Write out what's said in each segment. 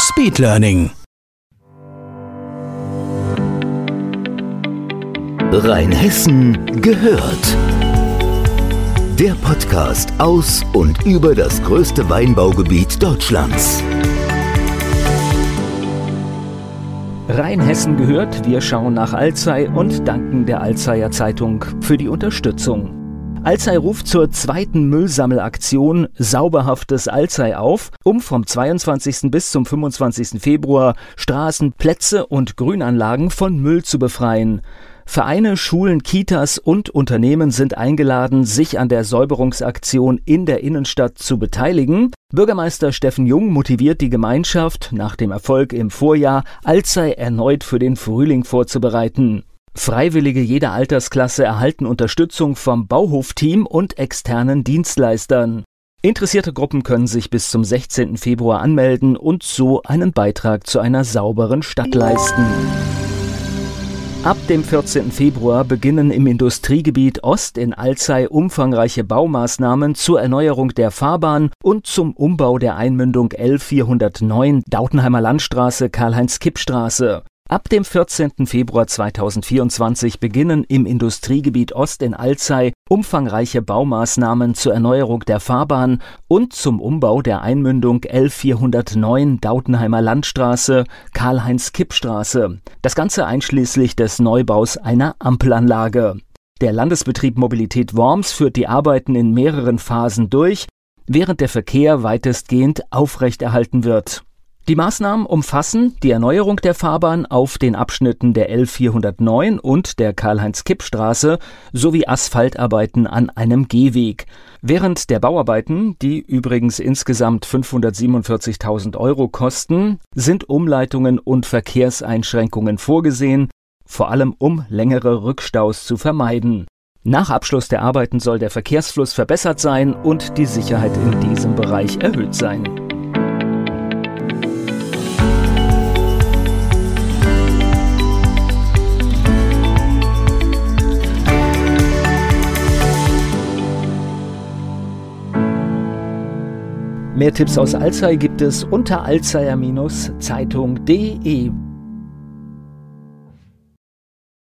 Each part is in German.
Speedlearning. Rheinhessen gehört. Der Podcast aus und über das größte Weinbaugebiet Deutschlands. Rheinhessen gehört, wir schauen nach Alzey und danken der Alzeyer Zeitung für die Unterstützung. Alzey ruft zur zweiten Müllsammelaktion Sauberhaftes Alzey auf, um vom 22. bis zum 25. Februar Straßen, Plätze und Grünanlagen von Müll zu befreien. Vereine, Schulen, Kitas und Unternehmen sind eingeladen, sich an der Säuberungsaktion in der Innenstadt zu beteiligen. Bürgermeister Steffen Jung motiviert die Gemeinschaft, nach dem Erfolg im Vorjahr Alzey erneut für den Frühling vorzubereiten. Freiwillige jeder Altersklasse erhalten Unterstützung vom Bauhofteam und externen Dienstleistern. Interessierte Gruppen können sich bis zum 16. Februar anmelden und so einen Beitrag zu einer sauberen Stadt leisten. Ab dem 14. Februar beginnen im Industriegebiet Ost in Alzey umfangreiche Baumaßnahmen zur Erneuerung der Fahrbahn und zum Umbau der Einmündung L409 Dautenheimer Landstraße Karl-Heinz-Kipp-Straße. Ab dem 14. Februar 2024 beginnen im Industriegebiet Ost in Alzey umfangreiche Baumaßnahmen zur Erneuerung der Fahrbahn und zum Umbau der Einmündung L409 Dautenheimer Landstraße Karl-Heinz-Kipp-Straße. Das Ganze einschließlich des Neubaus einer Ampelanlage. Der Landesbetrieb Mobilität Worms führt die Arbeiten in mehreren Phasen durch, während der Verkehr weitestgehend aufrechterhalten wird. Die Maßnahmen umfassen die Erneuerung der Fahrbahn auf den Abschnitten der L409 und der Karl-Heinz-Kipp-Straße sowie Asphaltarbeiten an einem Gehweg. Während der Bauarbeiten, die übrigens insgesamt 547.000 Euro kosten, sind Umleitungen und Verkehrseinschränkungen vorgesehen, vor allem um längere Rückstaus zu vermeiden. Nach Abschluss der Arbeiten soll der Verkehrsfluss verbessert sein und die Sicherheit in diesem Bereich erhöht sein. Mehr Tipps aus Alzey gibt es unter alzeyer-zeitung.de.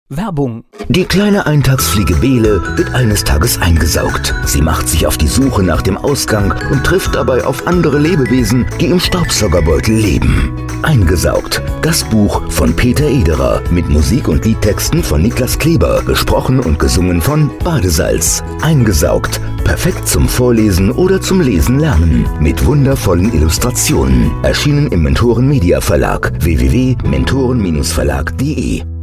Werbung. Die kleine Eintagsfliege Bele wird eines Tages eingesaugt. Sie macht sich auf die Suche nach dem Ausgang und trifft dabei auf andere Lebewesen, die im Staubsaugerbeutel leben. Eingesaugt. Das Buch von Peter Ederer mit Musik und Liedtexten von Niklas Kleber, gesprochen und gesungen von Badesalz. Eingesaugt. Perfekt zum Vorlesen oder zum Lesen lernen. Mit wundervollen Illustrationen. Erschienen im Mentoren Media Verlag www.mentoren-verlag.de